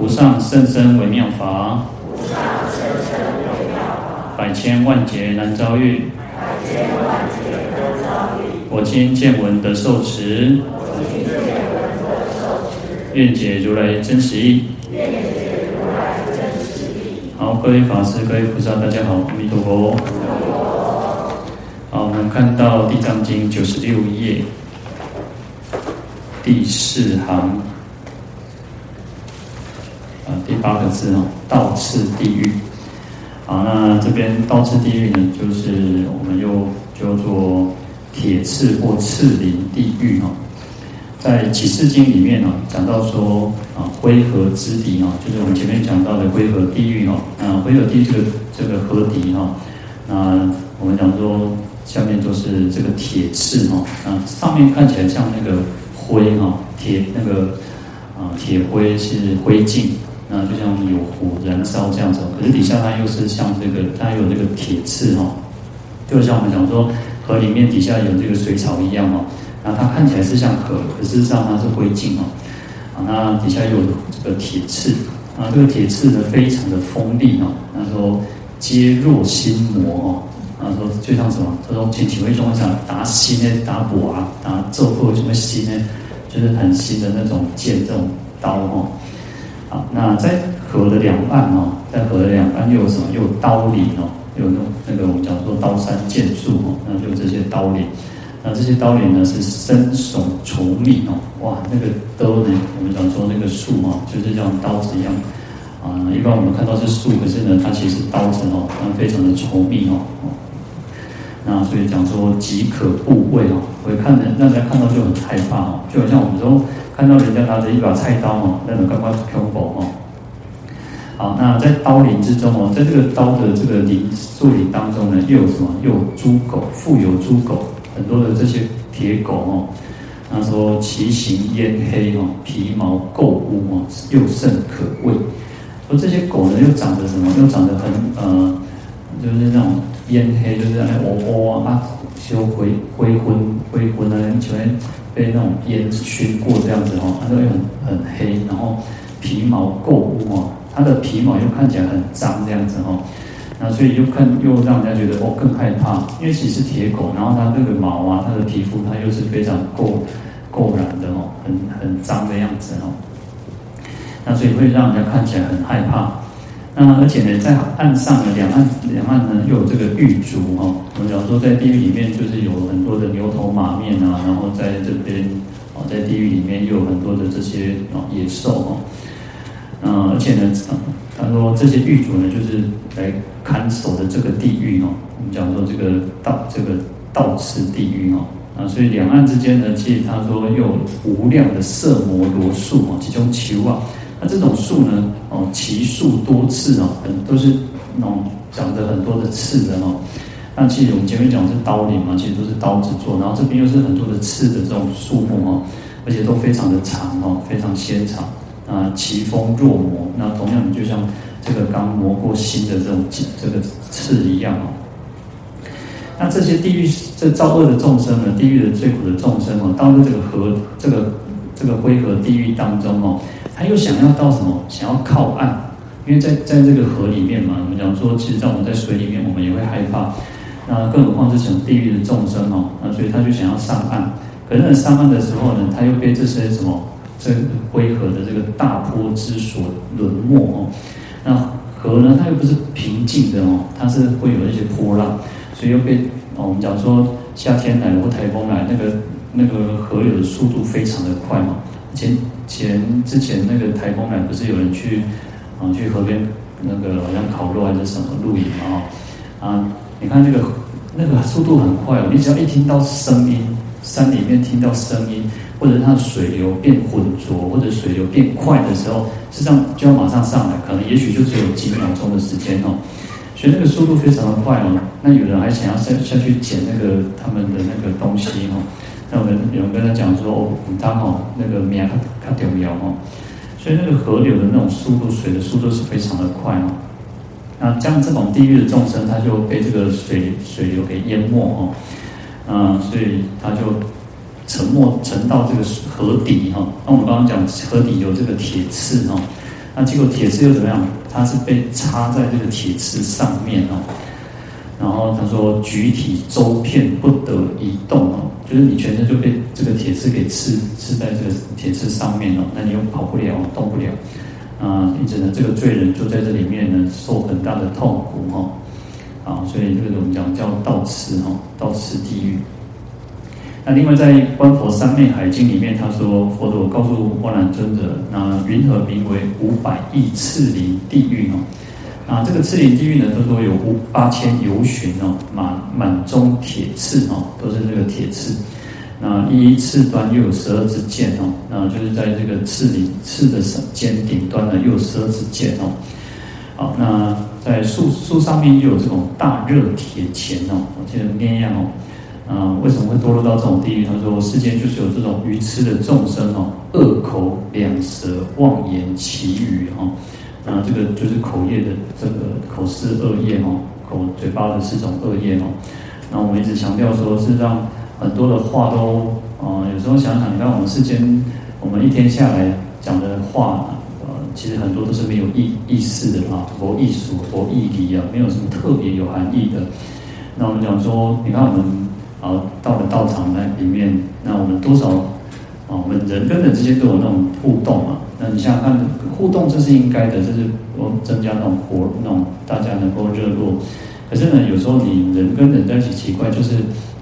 无上甚深微妙法，无上甚深微妙法百千万劫难遭遇百劫难重遭遇。我今见闻得受持，愿解如来真实义。好，各位法师、各位菩萨，大家好，阿弥陀佛。好，我们看到《地藏经》九十六页第四行。第八个字哦，倒刺地狱。好，那这边倒刺地狱呢，就是我们又叫做铁刺或刺林地狱哈。在启示经里面呢，讲到说啊，灰河之底哦，就是我们前面讲到的灰河地狱哈。啊，灰河地这个这个河底哈，那我们讲说下面都是这个铁刺哈，啊，上面看起来像那个灰哈，铁那个啊铁灰是灰烬。那就像有火燃烧这样子，可是底下它又是像这个，它有这个铁刺哈，就像我们讲说河里面底下有这个水草一样哈，那它看起来是像河，可事实上它是灰烬哦，啊，那底下有这个铁刺，啊，这个铁刺呢非常的锋利哦，他说皆若心魔哦，他说就像什么，他说请几位中讲打心呢，打补啊，打揍破什么心呢，就是很新的那种剑这种刀哈。好，那在河的两岸哦，在河的两岸又有什么？又有刀林哦，有那那个我们讲说刀山剑树哦，那就这些刀林。那这些刀林呢是深耸稠密哦，哇，那个刀呢，我们讲说那个树哦，就是像刀子一样啊。一般我们看到是树，可是呢，它其实刀子哦，它非常的稠密哦。那所以讲说即可怖畏哦，会看人，让人家看到就很害怕哦，就好像我们说。看到人家拿着一把菜刀哦，那种刚刚恐怖哦。好，那在刀林之中哦，在这个刀的这个林树林当中呢，又有什么？又有猪狗，复有猪狗，很多的这些铁狗哦。他说其形烟黑哦，皮毛垢污哦，又甚可畏。说这些狗呢，又长得什么？又长得很呃，就是那种烟黑，就是那哦哦啊，修灰灰昏灰昏啊，前面。被那种烟熏过这样子哦，它就会很很黑，然后皮毛垢污哦，它的皮毛又看起来很脏这样子哦，那所以又看又让人家觉得哦更害怕，因为其实铁狗，然后它那个毛啊，它的皮肤它又是非常垢垢染的哦，很很脏的样子哦，那所以会让人家看起来很害怕。那而且呢，在岸上的两岸两岸呢，又有这个狱卒哦。我们讲说，在地狱里面就是有很多的牛头马面啊，然后在这边哦，在地狱里面又有很多的这些哦野兽哦。嗯，而且呢，他说这些狱卒呢，就是来看守的这个地狱哦。我们讲说这个道这个道次地狱哦。啊，所以两岸之间呢，其实他说又有无量的色魔罗树哦，其中求啊。那这种树呢？哦，其树多刺哦，很都是那种长着很多的刺的哦。那其实我们前面讲的是刀林嘛，其实都是刀子做，然后这边又是很多的刺的这种树木哦，而且都非常的长哦，非常纤长啊，奇峰若磨。那同样就像这个刚磨过新的这种这个刺一样哦。那这些地狱这造恶的众生呢，地狱的最苦的众生哦，到了这个河这个这个灰河地狱当中哦。他又想要到什么？想要靠岸，因为在在这个河里面嘛，我们讲说，其实在我们在水里面，我们也会害怕。那更何况这种地狱的众生哦，那所以他就想要上岸。可是上岸的时候呢，他又被这些什么这灰河的这个大波之所沦没哦。那河呢，它又不是平静的哦，它是会有一些波浪，所以又被，我们讲说夏天来了或台风来，那个那个河流的速度非常的快嘛，前。前之前那个台风来，不是有人去啊去河边那个好像烤肉还是什么露营嘛？哦啊，你看那个那个速度很快哦，你只要一听到声音，山里面听到声音，或者它的水流变浑浊，或者水流变快的时候，实际上就要马上上来，可能也许就只有几秒钟的时间哦，所以那个速度非常的快哦。那有人还想要下下去捡那个他们的那个东西哦。那我们有人跟他讲说，哦，他哦，那个命较较重要哦，所以那个河流的那种速度，水的速度是非常的快哦。那像这种地狱的众生，他就被这个水水流给淹没哦，嗯，所以他就沉没沉到这个河底哈。那我们刚刚讲河底有这个铁刺哈，那结果铁刺又怎么样？它是被插在这个铁刺上面哦。然后他说：“举体周片不得移动哦，就是你全身就被这个铁刺给刺刺在这个铁刺上面哦，那你又跑不了，动不了啊！因此呢，这个罪人就在这里面呢，受很大的痛苦哈啊！所以这个我们讲叫倒刺哈，倒刺地狱。那另外在《观佛三昧海经》里面，他说佛陀告诉阿难尊者，那云何名为五百亿刺林地狱哦？”啊，这个赤林地狱呢，都说有八千游巡哦，满满中铁刺哦，都是这个铁刺。那一刺端又有十二支箭哦，那就是在这个刺里刺的尖顶端呢，又有十二支箭哦。好，那在树树上面又有这种大热铁钳哦，我记得那样哦。啊，为什么会堕落到这种地狱？他说世间就是有这种愚痴的众生哦，恶口两舌妄言綺语哦。啊，这个就是口业的这个口是恶业哦，口嘴巴的四种恶业哦。那我们一直强调说，是让很多的话都啊、呃，有时候想想，你看我们世间，我们一天下来讲的话，呃，其实很多都是没有意意思的啊，佛意俗、佛义理啊，没有什么特别有含义的。那我们讲说，你看我们啊，到了道场那里面，那我们多少啊，我们人跟人之间都有那种互动嘛。那你想想看，互动这是应该的，这是我增加那种活，那种大家能够热络。可是呢，有时候你人跟人在一起奇怪，就是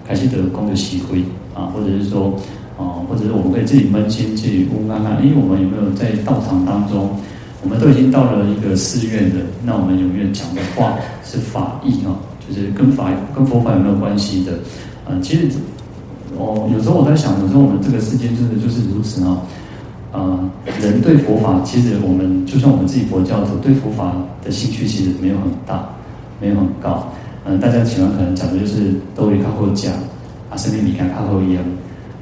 开始得功的习会啊，或者是说啊，或者是我们可以自己扪心自己问看看，因为我们有没有在道场当中，我们都已经到了一个寺院的，那我们有没有讲的话是法义啊？就是跟法跟佛法有没有关系的？啊，其实哦，有时候我在想，有时候我们这个世界真的就是如此啊。呃，人对佛法，其实我们就算我们自己佛教徒，对佛法的兴趣其实没有很大，没有很高。嗯、大家喜欢可能讲的就是都会靠后讲啊，生命比看靠后一样。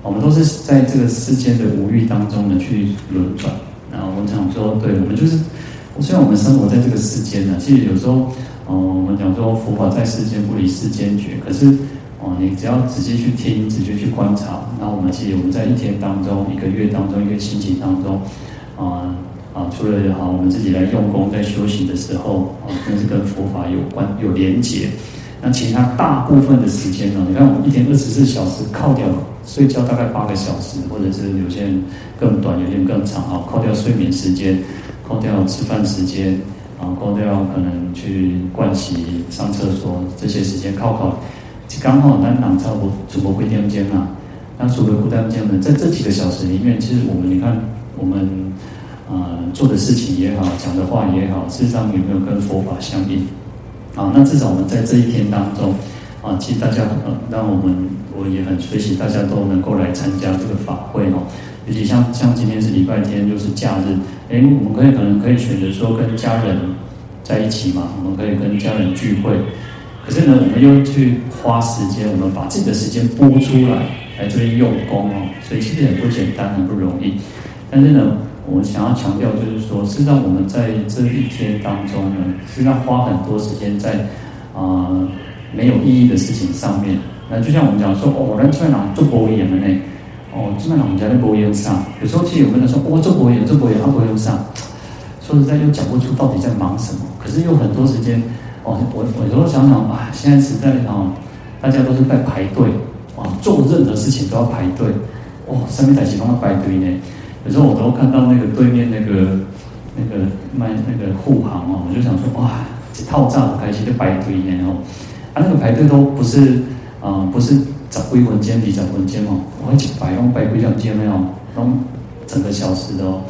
我们都是在这个世间的无欲当中呢去轮转。然后我们讲说，对我们就是，虽然我们生活在这个世间呢，其实有时候，嗯、我们讲说佛法在世间不离世间觉，可是。哦，你只要仔细去听，仔细去观察，那我们其实我们在一天当中、一个月当中、一个星期当中，啊啊，除了好我们自己来用功在修行的时候，啊，那是跟佛法有关有连结。那其他大部分的时间呢？你看我们一天二十四小时，扣掉睡觉大概八个小时，或者是有些人更短，有些人更长啊，扣掉睡眠时间，扣掉吃饭时间，啊，扣掉可能去盥洗、上厕所这些时间，靠靠。刚好南南差不多主播会点间啊，那除了孤单间呢，在这几个小时里面，其实我们你看我们呃做的事情也好，讲的话也好，事实上有没有跟佛法相应啊？那至少我们在这一天当中啊，其实大家呃，让我们我也很随喜，大家都能够来参加这个法会哦。尤其像像今天是礼拜天，又是假日，哎，我们可以可能可以选择说跟家人在一起嘛，我们可以跟家人聚会。可是呢，我们又去花时间，我们把自己的时间拨出来来这边用功哦，所以其实很不简单，很不容易。但是呢，我们想要强调就是说，事实上我们在这一天当中呢，实际上花很多时间在啊、没有意义的事情上面。那就像我们讲说，哦，人在哪做博演的呢？哦，基本上我们家在博演上，有时候其实有个人说，哦，做博演，做博演，他博演上，说实在又讲不出到底在忙什么。可是有很多时间。哦，我我有时候想想啊，现在时代啊，大家都是在排队啊，做任何事情都要排队。哦，上面在几帮他排队呢？有时候我都看到那个对面那个那个卖那个护航哦，我就想说哇，这套炸开始在排队呢哦。啊，那个排队都不是啊，不是十几分钟、二十分钟哦，我一起排，用排几两间没有，用整个小时的哦。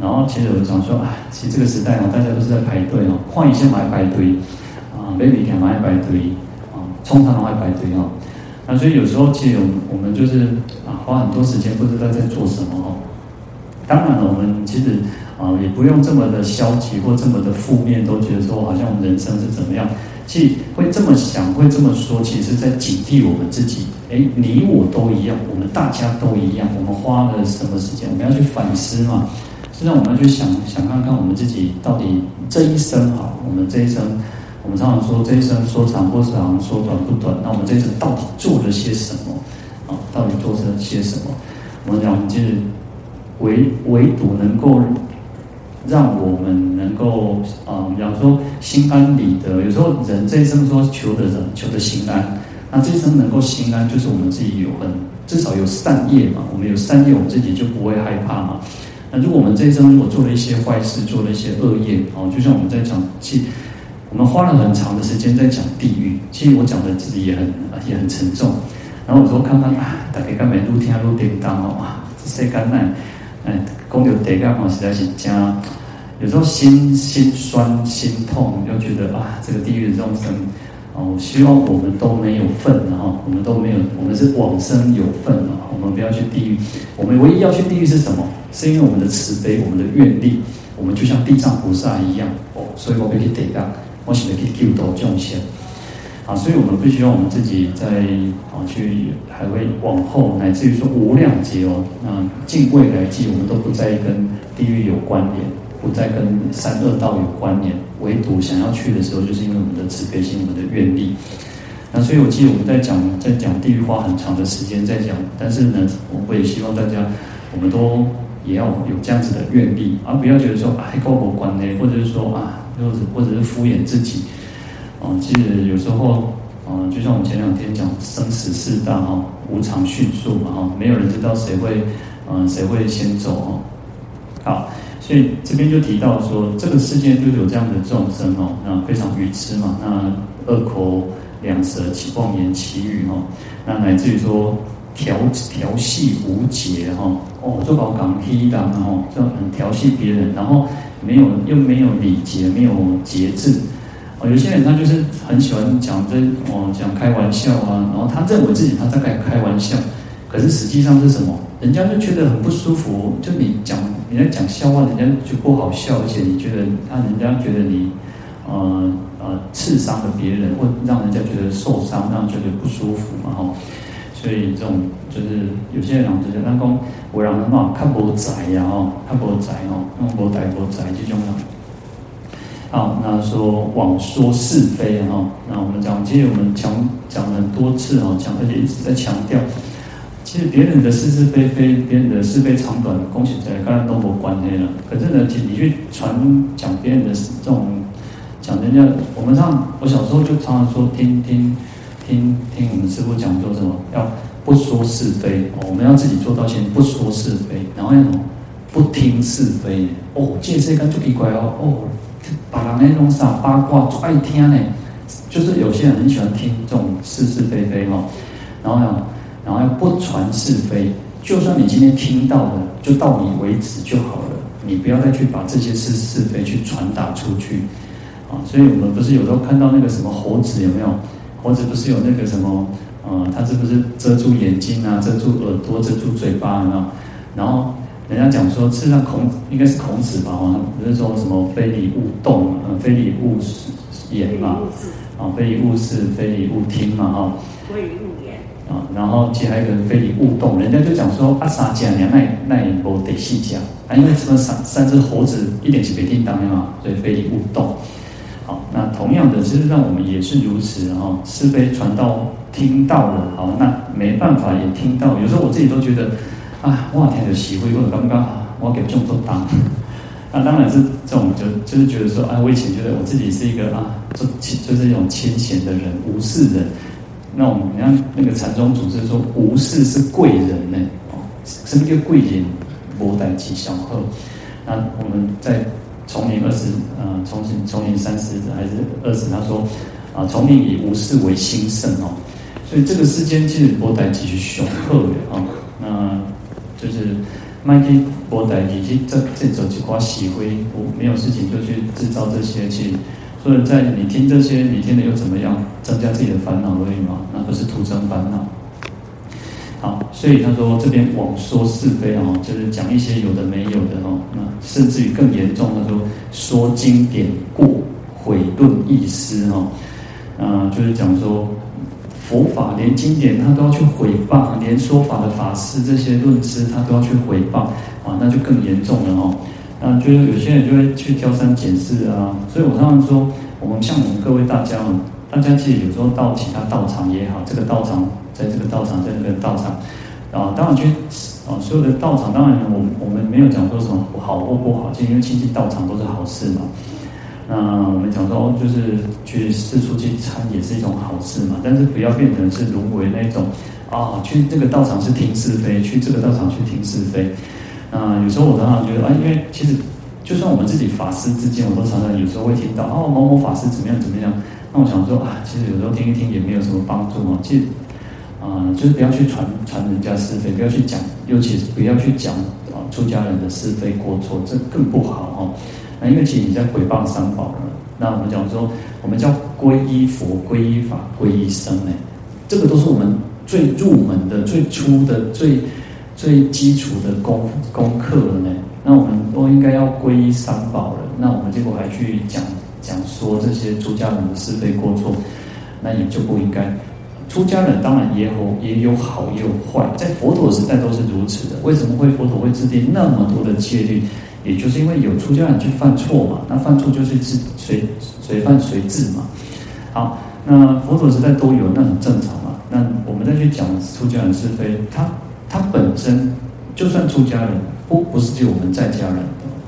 然后其实我想说，啊，其实这个时代哦，大家都是在排队哦，换一些买排队啊，baby 看买排队啊，冲汤都爱排队哦。那所以有时候其实我们我们就是啊，花很多时间不知道在做什么哦。当然了，我们其实啊也不用这么的消极或这么的负面，都觉得说好像我们人生是怎么样。其实会这么想，会这么说，其实在警惕我们自己。哎，你我都一样，我们大家都一样，我们花了什么时间？我们要去反思嘛。现在我们要去想想看看我们自己到底这一生啊，我们这一生，我们常常说这一生说长不长，说短不短。那我们这一生到底做了些什么啊？到底做了些什么？我们讲就是唯唯独能够让我们能够啊，比方说心安理得。有时候人这一生说求的人求的心安，那这一生能够心安，就是我们自己有很至少有善业嘛。我们有善业，我们自己就不会害怕嘛。那如果我们这一生如果做了一些坏事，做了一些恶业，哦，就像我们在讲，其我们花了很长的时间在讲地狱。其实我讲的自己也很也很沉重。然后我说看看啊，大家刚才录听录叮当哦，哇，这些干难，哎，讲到地狱嘛，实在是加，有时候心心酸心痛，又觉得啊，这个地狱的众生，哦，希望我们都没有份，然后我们都没有，我们是往生有份啊，我们不要去地狱。我们唯一要去地狱是什么？是因为我们的慈悲，我们的愿力，我们就像地藏菩萨一样哦，所以我们可以得到，我想可以救度众生啊，所以我们不希望我们自己在啊去还会往后乃至于说无量劫哦，那尽未来际，我们都不在意跟地狱有关联，不再跟三恶道有关联，唯独想要去的时候，就是因为我们的慈悲心，我们的愿力。那所以我记得我们在讲在讲地狱花很长的时间在讲，但是呢，我也希望大家我们都。也要有这样子的愿力，而不要觉得说哎，高我关呢，或者是说啊，或者或者是敷衍自己。哦，其实有时候，啊，就像我们前两天讲生死四大哈，无常迅速嘛哈，没有人知道谁会，嗯，谁会先走哦。好，所以这边就提到说，这个世界就有这样的众生哦，那非常愚痴嘛，那恶口两舌，起妄言綺语哦，那乃至于说。调调戏无节哈哦，做搞港批档然后就很调戏别人，然后没有又没有礼节，没有节制哦。有些人他就是很喜欢讲这哦讲开玩笑啊，然后他认为自己他在开开玩笑，可是实际上是什么？人家就觉得很不舒服。就你讲人家讲笑话，人家就不好笑，而且你觉得他人家觉得你呃呃刺伤了别人，或让人家觉得受伤，让人觉得不舒服嘛哈。所以这种就是有些人讲，就是那讲为人嘛，看无才呀哦，看无才哦，用无才无才这种的。好，那说妄说是非哈，那我们讲，其实我们讲讲了很多次哦，讲而且一直在强调，其实别人的是是非非，别人的是非长短，恭喜在刚刚都没关系了。可是呢，你去传讲别人的这种讲人家，我们上我小时候就常常说听听。听听我们师傅讲说什么，要不说是非哦，我们要自己做到先不说是非，然后那种不听是非哦，这世间就奇怪哦哦，把人那种啥八卦就爱听呢，就是有些人很喜欢听这种是是非非哈，然后呢，然后要不传是非，就算你今天听到了，就到你为止就好了，你不要再去把这些是是非去传达出去啊，所以我们不是有时候看到那个什么猴子有没有？猴子不是有那个什么，呃，它是不是遮住眼睛啊，遮住耳朵，遮住嘴巴啊？然后人家讲说，事实上孔应该是孔子吧？啊，不是说什么非礼勿动，呃，非礼勿言嘛，啊，非礼勿视，非礼勿听嘛，哈，非礼勿言啊。然后接还有一个非礼勿动，人家就讲说啊，三讲两那那也不得细讲啊，因为什么三三只猴子一点是没听到的嘛，所以非礼勿动。好，那同样的，其实让我们也是如此哈。是非传到听到了，好，那没办法也听到。有时候我自己都觉得，啊，哇天的喜会或者刚刚我给众多当。那 当然是这种就就是觉得说，啊，我以前觉得我自己是一个啊，就就是一种谦贤的人，无事人。那我们你看那个禅宗祖师说，无事是贵人呢。哦，什么叫贵人？莫待吉祥鹤。那我们在。丛林二十，呃，丛林丛林三十还是二十？他说，啊，丛林以无事为兴盛哦，所以这个世间其实波带继续雄厚的啊，那就是麦基波带以及这这种几块喜灰，我没有事情就去制造这些去，所以在你听这些，你听了又怎么样？增加自己的烦恼而已嘛，那不是徒增烦恼。好，所以他说这边妄说是非哦，就是讲一些有的没有的哦，那甚至于更严重的说说经典过毁顿意思哦，啊，就是讲说佛法连经典他都要去毁谤，连说法的法师这些论师他都要去毁谤啊，那就更严重了哦。那就是有些人就会去挑三拣四啊，所以我常常说，我们像我们各位大家哦，大家其实有时候到其他道场也好，这个道场。在这个道场，在那个道场，啊，当然去啊，所有的道场，当然我们我们没有讲说什么好或不好，就因为亲近道场都是好事嘛。那我们讲说，就是去四处去参也是一种好事嘛，但是不要变成是沦为那种啊，去这个道场是听是非，去这个道场去听是非。啊，有时候我常常觉得啊，因为其实就算我们自己法师之间，我都常常有时候会听到哦，某某法师怎么样怎么样。那我想说啊，其实有时候听一听也没有什么帮助哦。其实啊，就是不要去传传人家是非，不要去讲，尤其是不要去讲啊出家人的是非过错，这更不好哦。那因为其实你在诽谤三宝了。那我们讲说，我们叫皈依佛、皈依法、皈依僧呢，这个都是我们最入门的、最初的、最最基础的功功课了呢。那我们都应该要皈依三宝了。那我们结果还去讲。讲说这些出家人的是非过错，那也就不应该。出家人当然也有也有好也有坏，在佛陀时代都是如此的。为什么会佛陀会制定那么多的戒律？也就是因为有出家人去犯错嘛，那犯错就是自随随犯随治嘛。好，那佛陀时代都有，那很正常嘛。那我们再去讲出家人是非，他他本身就算出家人，不不是只有我们在家人，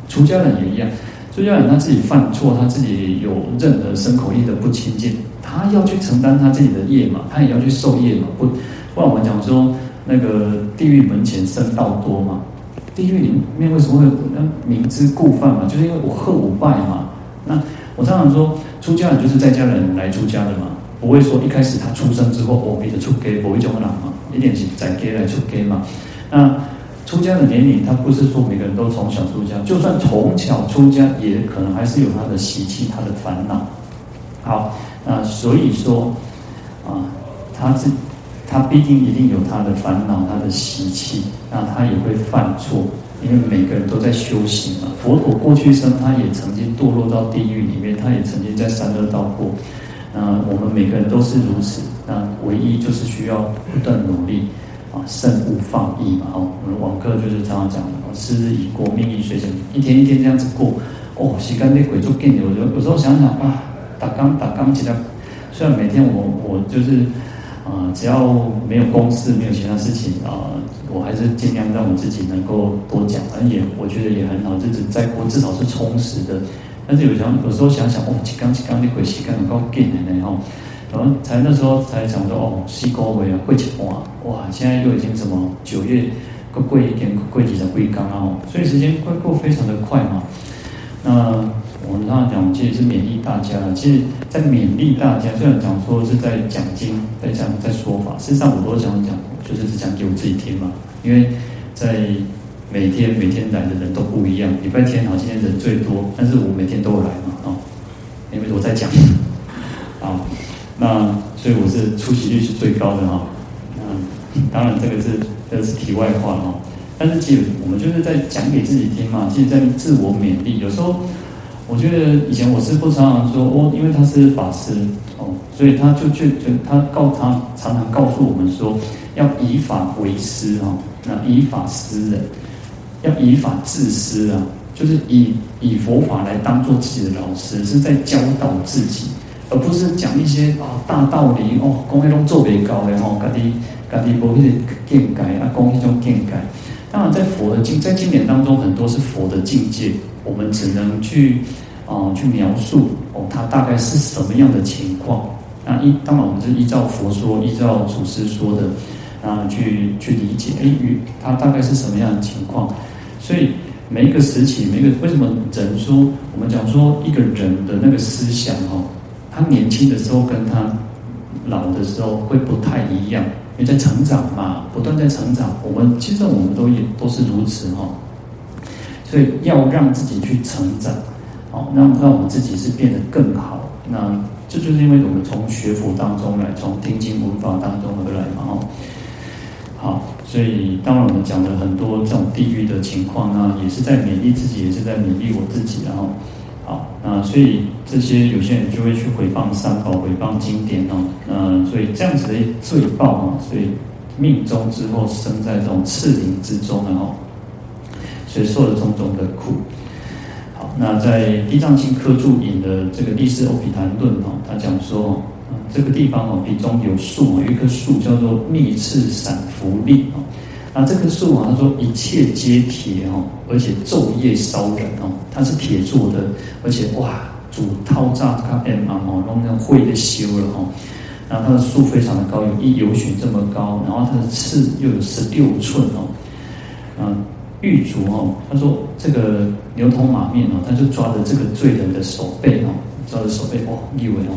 出家人也一样。出家人他自己犯错，他自己有任何身口意的不清净，他要去承担他自己的业嘛，他也要去受业嘛。不，不然我们讲说那个地狱门前僧道多嘛，地狱里面为什么会明知故犯嘛？就是因为我贺我拜嘛。那我常常说，出家人就是在家人来出家的嘛，不会说一开始他出生之后，我比的出家，不会这么难嘛，一点是在家来出家嘛。那出家的年龄，他不是说每个人都从小出家，就算从小出家，也可能还是有他的习气、他的烦恼。好，那所以说，啊，他是他必定一定有他的烦恼、他的习气，那他也会犯错，因为每个人都在修行嘛。佛陀过去生，他也曾经堕落到地狱里面，他也曾经在三恶道过。那我们每个人都是如此，那唯一就是需要不断努力。啊，慎勿放逸嘛！哦，我们网课就是常常讲的，时日已过，命亦随身，一天一天这样子过。哦，时间被鬼捉紧的，我有时候想想啊，打钢打钢起来。虽然每天我我就是啊、只要没有公事，没有其他事情啊、我还是尽量让我自己能够多讲，而且我觉得也很好，日子再过至少是充实的。但是有想有时候想想，哦，起钢起钢的鬼时间能够紧的呢，吼。然后才那时候才想说哦，西高维啊，贵几万哇！现在又已经什么九月，个贵一点，贵几的贵刚哦，所以时间会过非常的快嘛。那我们刚刚讲，其实是勉励大家。其实，在勉励大家，虽然讲说是在讲经，在讲在说法，事实上我都讲讲，就是只讲给我自己听嘛。因为在每天每天来的人都不一样，礼拜天好，今天人最多，但是我每天都来嘛，哦，因为我在讲啊。那所以我是出席率是最高的哈，嗯，当然这个是这个是题外话哈，但是其实我们就是在讲给自己听嘛，其实在自我勉励。有时候我觉得以前我师父常常说哦，因为他是法师哦，所以他就就就他告他常常告诉我们说，要以法为师哈，那以法师人，要以法治师啊，就是以以佛法来当做自己的老师，是在教导自己。而不是讲一些啊大道理哦，讲那种做别高的吼，家己家己无去见解啊，讲那种见解。当然，在佛的经在经典当中，很多是佛的境界，我们只能去啊、去描述哦，它大概是什么样的情况。那依当然，我们是依照佛说，依照祖师说的啊去去理解。哎，与它大概是什么样的情况？所以每一个时期，每一个为什么人说我们讲说一个人的那个思想哦。他年轻的时候跟他老的时候会不太一样，因为在成长嘛，不断在成长。我们其实我们都也都是如此哈，所以要让自己去成长，好，让让我们自己是变得更好。那这就是因为我们从学佛当中来，从听经闻法当中而来嘛哈。好，所以当然我们讲了很多这种地狱的情况呢，也是在勉励自己，也是在勉励我自己，然后。好，那所以这些有些人就会去诽谤三宝、诽谤经典哦，那，所以这样子的罪报哦，所以命中之后生在这种赤灵之中然后，所以受了种种的苦。好，那在《地藏经》科注引的这个《历世欧毗昙论》哦，他讲说，这个地方哦，彼中有树，有一棵树叫做密刺伞福利哦，那这棵树啊，他说一切皆铁哦，而且昼夜烧人哦，它是铁做的，而且哇，主套炸它 M 嘛哦，弄那灰的修了哦。然后它的树非常的高，有一由旬这么高，然后它的刺又有十六寸哦。嗯，狱卒哦，他说这个牛头马面哦，他就抓着这个罪人的手背哦，抓着手背哦，以为哦，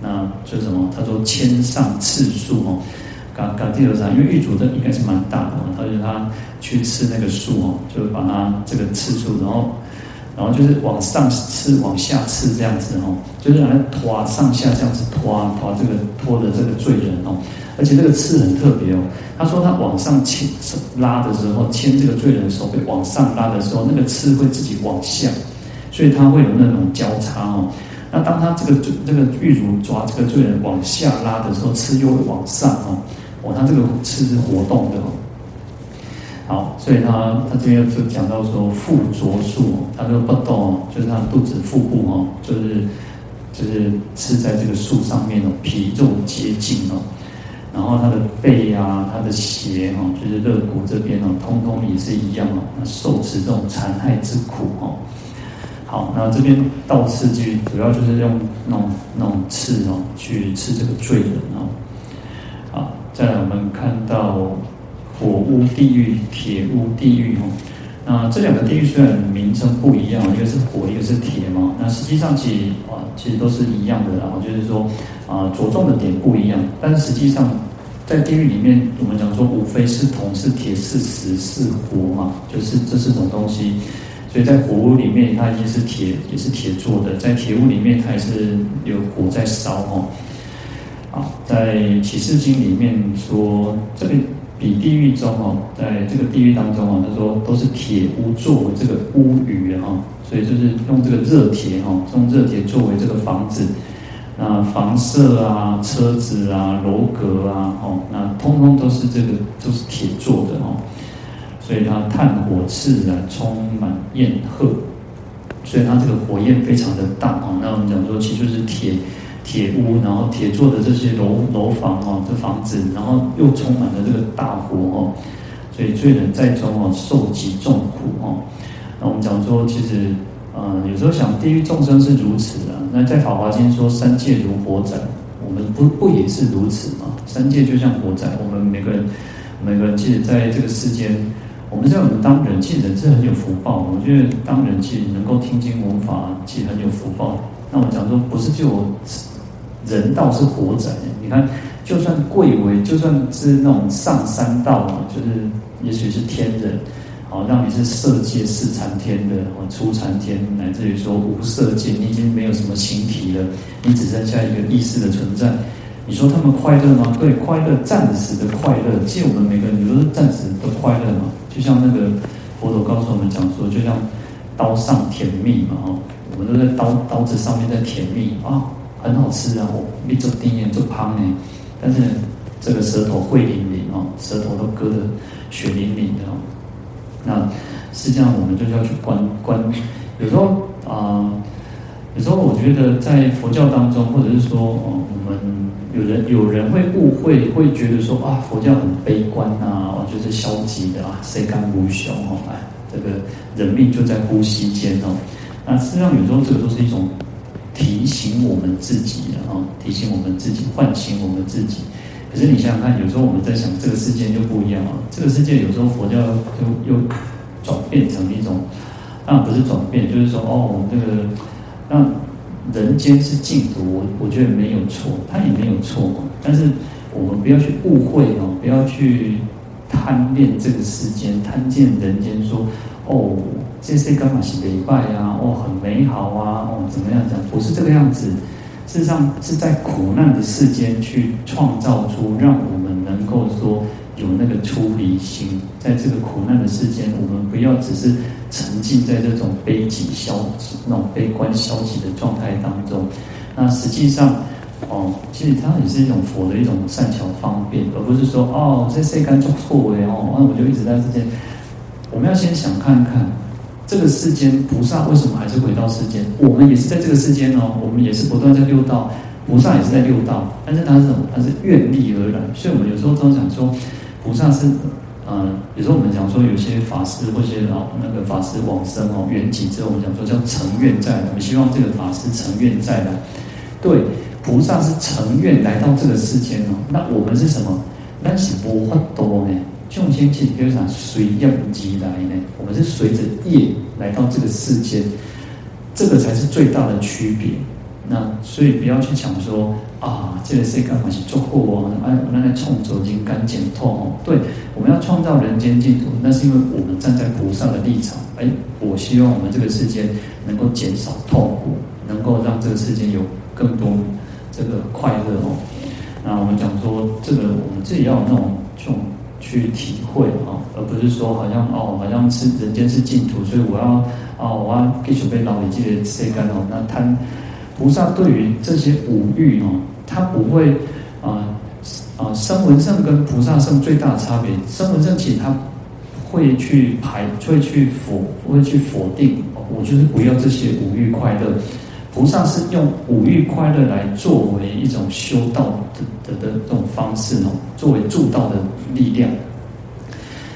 那就是什么？他说牵上刺树哦。刚刚地头上，因为狱卒的应该是蛮大的，他就他去刺那个树哦，就是把它这个刺树，然后然后就是往上刺，往下刺这样子哦，就是来拖上下这样子拖拖这个拖的这个罪人哦，而且这个刺很特别哦，他说他往上牵拉的时候，牵这个罪人的手背往上拉的时候，那个刺会自己往下，所以他会有那种交叉哦。那当他这个这个狱卒抓这个罪人往下拉的时候，刺又会往上哦。哦，他这个刺是活动的哦。好，所以他他这边就讲到说腹着树，他说不动哦，就是他肚子腹部哦，就是就是刺在这个树上面哦，皮肉接近哦。然后他的背啊，他的胁哦，就是肋骨这边哦，通通也是一样哦，那受持这种残害之苦哦。好，那这边倒刺就主要就是用那种那种刺哦，去刺这个罪人哦。好再来，我们看到火屋地狱、铁屋地狱哦。那这两个地狱虽然名称不一样，一个是火，一个是铁嘛。那实际上其实啊，其实都是一样的。然后就是说啊，着重的点不一样。但实际上，在地狱里面，我们讲说无非是铜、是铁、是石、是火嘛，就是这四种东西。所以在火屋里面，它已经是铁，也是铁做的；在铁屋里面，它也是有火在烧哦。啊，在启示经里面说，这个比地狱中哦，在这个地狱当中啊，他说都是铁屋作为这个屋宇哈，所以就是用这个热铁哈，用热铁作为这个房子，那房舍啊、车子啊、楼阁啊，哦，那通通都是这个都是铁做的哦，所以它炭火炽然，充满焰鹤，所以它这个火焰非常的大哦。那我们讲说，其实就是铁。铁屋，然后铁做的这些楼楼房哦，这房子，然后又充满了这个大火哦，所以罪人在中哦，受极重苦哦。那我们讲说，其实呃，有时候想，地狱众生是如此啊。那在《法华经》说，三界如火宅，我们不不也是如此吗？三界就像火宅，我们每个人每个人其实在这个世间，我们在我们当人，其实人是很有福报。我觉得当人其实能够听经闻法，其实很有福报。那我讲说，不是就。人道是火宅，你看，就算贵为，就算是那种上三道啊，就是也许是天人，好，让你是色界四禅天的，哦，初禅天，乃至于说无色界，你已经没有什么形体了，你只剩下一个意识的存在。你说他们快乐吗？对，快乐，暂时的快乐。其实我们每个人都是暂时的快乐嘛，就像那个佛陀告诉我们讲说，就像刀上甜蜜嘛，哦，我们都在刀刀子上面在甜蜜啊。很好吃啊！我一做丁咽做胖呢，但是这个舌头会淋淋哦，舌头都割得血淋淋的哦。那实际上我们就要去观观，有时候啊、有时候我觉得在佛教当中，或者是说哦，我们有人有人会误会，会觉得说啊，佛教很悲观呐，哦，就是消极的啊，谁敢无穷哦？哎，这个人命就在呼吸间哦。那实际上有时候这个都是一种。提醒我们自己啊，提醒我们自己，唤醒我们自己。可是你想想看，有时候我们在想，这个世界就不一样啊。这个世界有时候佛教就又转变成一种，那不是转变，就是说哦，这个那人间是净土，我我觉得没有错，它也没有错。但是我们不要去误会哦，不要去贪恋这个世间，贪见人间说哦。这些干嘛是礼拜啊？哦，很美好啊！哦，怎么样讲？不是这个样子。事实上是在苦难的世间去创造出，让我们能够说有那个出离心。在这个苦难的世间，我们不要只是沉浸在这种悲极消极、那种悲观消极的状态当中。那实际上，哦，其实它也是一种佛的一种善巧方便，而不是说哦，这世间做错哎哦，那我就一直在这间。我们要先想看看。这个世间，菩萨为什么还是回到世间？我们也是在这个世间哦，我们也是不断在六道，菩萨也是在六道，但是他是什么？他是愿力而来。所以我们有时候都讲说，菩萨是呃，比如说我们讲说有些法师或些老那个法师往生哦，圆寂之后，我们讲说叫成愿再来，我们希望这个法师成愿再来。对，菩萨是成愿来到这个世间哦，那我们是什么？那是无法多呢？众生其实就是讲随业即来呢，我们是随着业来到这个世间，这个才是最大的区别。那所以不要去讲说啊，这个世间嘛是做祸哦，哎，我们来创造人间净土哦。对，我们要创造人间净土，那是因为我们站在菩萨的立场。哎，我希望我们这个世间能够减少痛苦，能够让这个世间有更多这个快乐哦。那我们讲说，这个我们自己要有那种这种去体会啊，而不是说好像哦，好像是人间是净土，所以我要哦，我要继续被老李记的世间哦，那他。菩萨对于这些五欲哦，他不会啊啊，声闻圣跟菩萨圣最大的差别，声闻圣其实他会去排，会去否，会去否定，我就是不要这些五欲快乐。菩萨是用五欲快乐来作为一种修道的的的这种方式哦，作为助道的力量，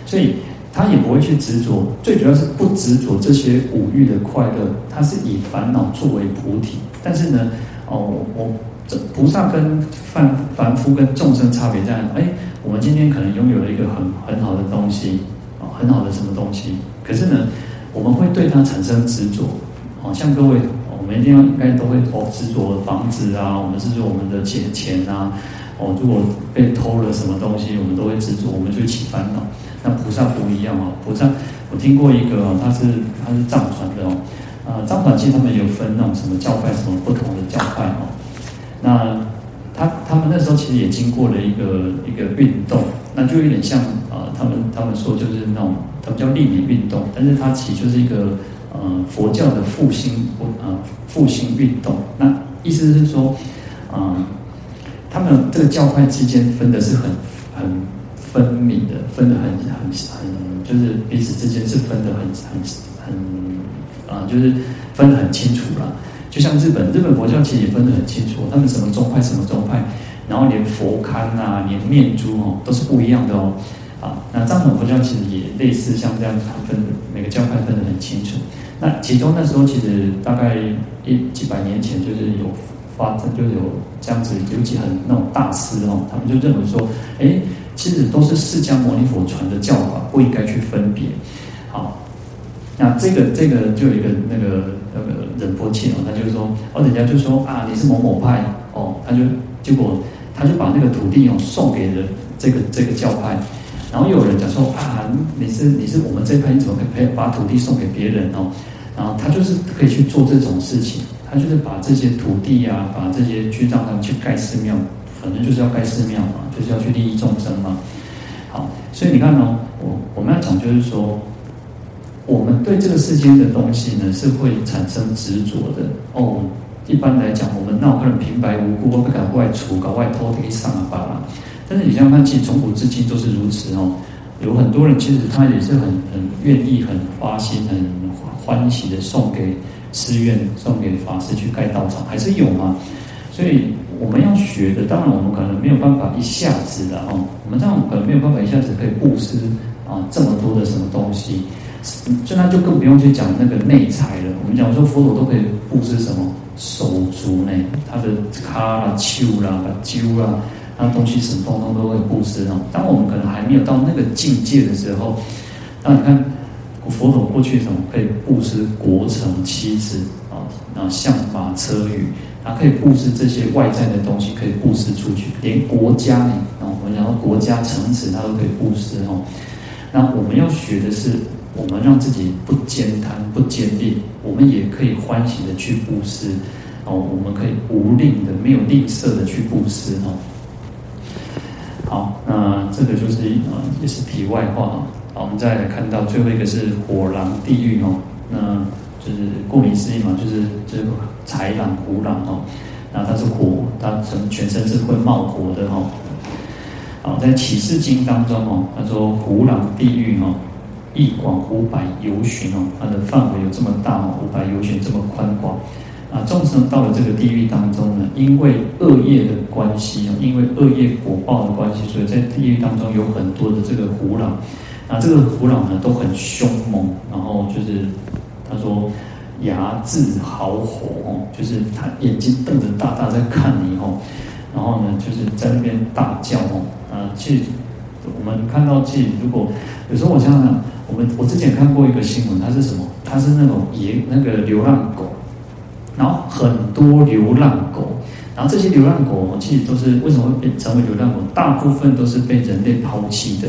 所以。他也不会去执着，最主要是不执着这些五欲的快乐，他是以烦恼作为菩提。但是呢，哦，我这菩萨跟凡凡夫跟众生差别在哪？哎，我们今天可能拥有了一个很很好的东西，啊，很好的什么东西？可是呢，我们会对它产生执着。好像各位，我们一定要应该都会哦执着房子啊，我们执着我们的钱钱啊，哦，如果被偷了什么东西，我们都会执着，我们就起烦恼。那菩萨不一样哦，菩萨我听过一个哦，他是他是藏传的哦，啊张传其实他们有分那种什么教派，什么不同的教派哦。那他他们那时候其实也经过了一个一个运动，那就有点像啊，他们他们说就是那种他们叫立美运动，但是它其实就是一个呃佛教的复兴啊复兴运动。那意思是说啊，他们这个教派之间分的是很很。分明的，分的很很很，就是彼此之间是分的很很很啊，就是分得很清楚了。就像日本，日本佛教其实也分得很清楚，他们什么宗派什么宗派，然后连佛龛啊，连念珠哦，都是不一样的哦。啊，那藏传佛教其实也类似，像这样子分每个教派分得很清楚。那其中那时候其实大概一几百年前，就是有发生，就有这样子，尤其很那种大师哦，他们就认为说，哎。其实都是释迦牟尼佛传的教法，不应该去分别。好，那这个这个就有一个那个那个仁波切哦，他就说哦，人家就说啊，你是某某派哦，他就结果他就把那个土地哦送给了这个这个教派，然后又有人讲说啊，你是你是我们这派，你怎么可以把土地送给别人哦？然后他就是可以去做这种事情，他就是把这些土地啊，把这些去让他们去盖寺庙。反正就是要盖寺庙嘛，就是要去利益众生嘛。好，所以你看哦，我我们要讲就是说，我们对这个世间的东西呢，是会产生执着的哦。一般来讲，我们闹可能平白无故不敢外出，搞外偷地上啊吧。但是你想想看，其实从古至今都是如此哦。有很多人其实他也是很很愿意、很花心、很欢喜的送给寺院、送给法师去盖道场，还是有嘛。所以。我们要学的，当然我们可能没有办法一下子的哦。我们这样可能没有办法一下子可以布施啊这么多的什么东西，所以那就更不用去讲那个内财了。我们讲说佛陀都可以布施什么手足呢？他的卡啦、丘啦、把揪啦，那东西什么通通都会布施哦。当我们可能还没有到那个境界的时候，那你看佛陀过去什么可以布施国城、妻子啊那象马车驭。他可以布施这些外在的东西，可以布施出去，连国家呢，哦，我们讲到国家城池，他都可以布施哦。那我们要学的是，我们让自己不慳贪、不慳吝，我们也可以欢喜的去布施哦。我们可以无吝的、没有吝啬的去布施哦。好，那这个就是啊，也是题外话。好，我们再来看到最后一个是火狼地狱哦。那就是顾名思义嘛，就是这个豺狼、虎狼哦，那它是火，它全全身是会冒火的哦。好，在启示经当中哦，他说虎狼地狱哦，一广五百由旬哦，它的范围有这么大哦，五百由旬这么宽广。啊，众生到了这个地狱当中呢，因为恶业的关系啊，因为恶业果报的关系，所以在地狱当中有很多的这个虎狼。那这个虎狼呢都很凶猛，然后就是他说牙智好火哦，就是他眼睛瞪着大大在看你哦，然后呢就是在那边大叫哦。啊，其实我们看到，其实如果有时候我想想，我们我之前看过一个新闻，它是什么？它是那种野那个流浪狗。然后很多流浪狗，然后这些流浪狗其实都是为什么会变成为流浪狗？大部分都是被人类抛弃的，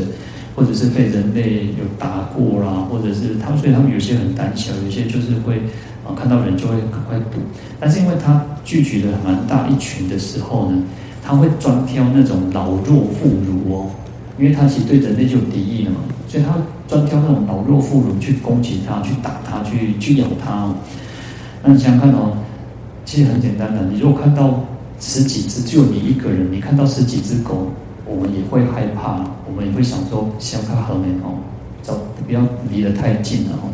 或者是被人类有打过啦，或者是他们，所以他们有些很胆小，有些就是会啊看到人就会赶快躲。但是因为它聚集了蛮大一群的时候呢，它会专挑那种老弱妇孺哦，因为它其实对人类就有敌意了嘛，所以它专挑那种老弱妇孺去攻击它，去打它，去去咬它。那你想想看哦，其实很简单的。你如果看到十几只，就你一个人，你看到十几只狗，我们也会害怕，我们也会想说，想看后面哦，走，不要离得太近了哦。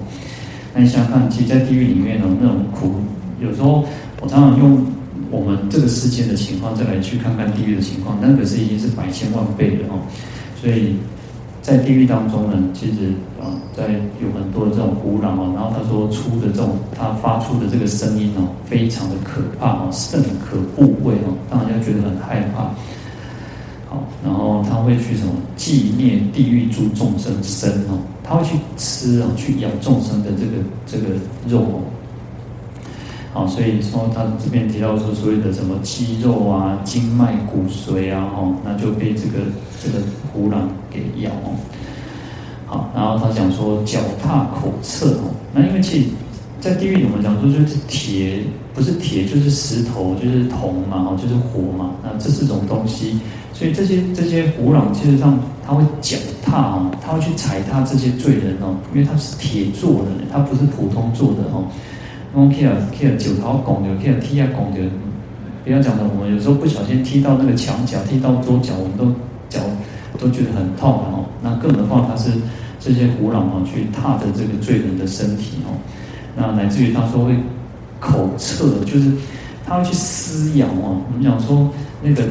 那你想想看，其实，在地狱里面呢，那种苦，有时候我常常用我们这个世界的情况再来去看看地狱的情况，那可是已经是百千万倍的哦，所以。在地狱当中呢，其实啊，在有很多的这种虎狼哦，然后他说出的这种他发出的这个声音哦，非常的可怕哦，甚可怖畏哦，让人家觉得很害怕。好，然后他会去什么伎灭地狱诸众生身哦，他会去吃啊，去咬众生的这个这个肉哦。好，所以说他这边提到说，所谓的什么肌肉啊、经脉、骨髓啊，哦，那就被这个这个虎狼给咬哦。好，然后他讲说脚踏口侧哦，那因为其实，在地狱里面讲说就是铁，不是铁就是石头，就是铜嘛，哦，就是火嘛，那这四种东西，所以这些这些虎狼其实上他会脚踏哦，他会去踩踏这些罪人哦，因为他是铁做的，他不是普通做的哦。我们 care care 九头拱的 care 踢下拱的，不要讲的，我们有时候不小心踢到那个墙角，踢到桌角，我们都脚都觉得很痛哦。那更何况他是这些虎狼哦，去踏着这个罪人的身体哦，那乃至于他说会口侧，就是他会去撕咬哦。我们讲说那个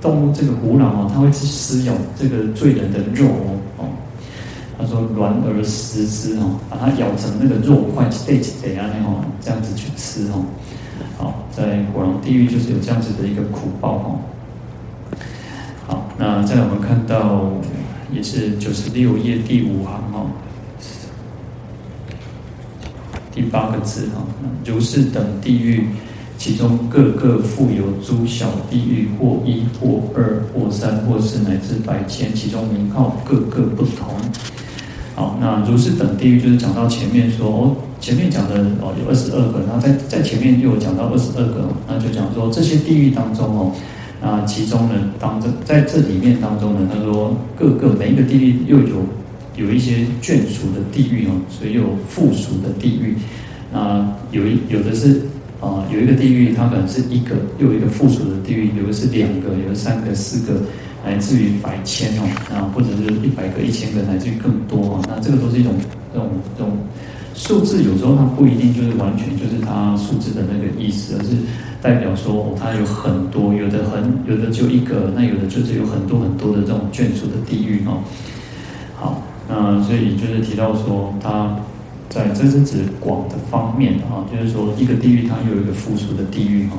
动物这个虎狼哦，他会去撕咬这个罪人的肉哦。他说：“软而食之哦，把它咬成那个肉块，对对啊，那哦，这样子去吃哦。好，在火狼地狱就是有这样子的一个苦报哦。好，那再来我们看到也是九十六页第五行哦，第八个字哈，如是等地狱，其中各个复有诸小地狱，或一或二或三或四乃至百千，其中名号各个不同。”好，那如是等地狱就是讲到前面说哦，前面讲的哦有二十二个，然后在在前面又有讲到二十二个，那就讲说这些地狱当中哦，那其中呢当这在这里面当中呢，他说各个每一个地狱又有有一些眷属的地狱哦，所以有附属的地狱，那有一有的是啊有一个地狱它可能是一个，又有一个附属的地狱，有的是两个，有的三个、四个。来自于百千哦，啊，或者是一百个、一千个，乃至于更多哦。那这个都是一种这种这种数字，有时候它不一定就是完全就是它数字的那个意思，而是代表说哦，它有很多，有的很，有的就一个，那有的就是有很多很多的这种眷属的地狱哦。好，那所以就是提到说，它在这是指广的方面啊，就是说一个地狱它又有一个附属的地狱哈。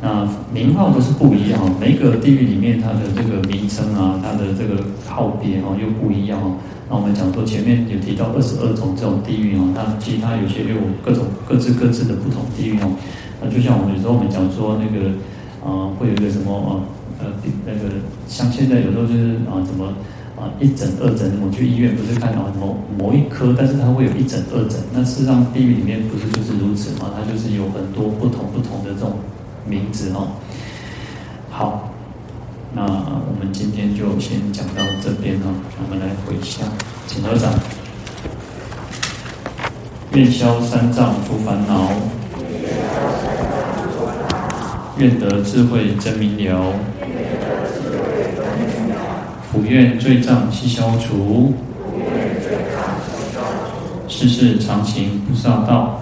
那名号都是不一样，每个地域里面它的这个名称啊，它的这个号别哦又不一样哦。那我们讲说前面有提到二十二种这种地域哦，那其他有些又有各种各自各自的不同地域哦。那就像我们有时候我们讲说那个啊、呃，会有一个什么啊呃那个像现在有时候就是啊什么啊一诊二诊，我去医院不是看到某某一科，但是它会有一诊二诊。那事实上地域里面不是就是如此吗？它就是有很多不同不同的这种。名字哦，好，那我们今天就先讲到这边哦。我们来回向，请合掌，愿消三障诸烦恼，愿得智慧真明了，普愿罪障悉消除，世世常行菩萨道。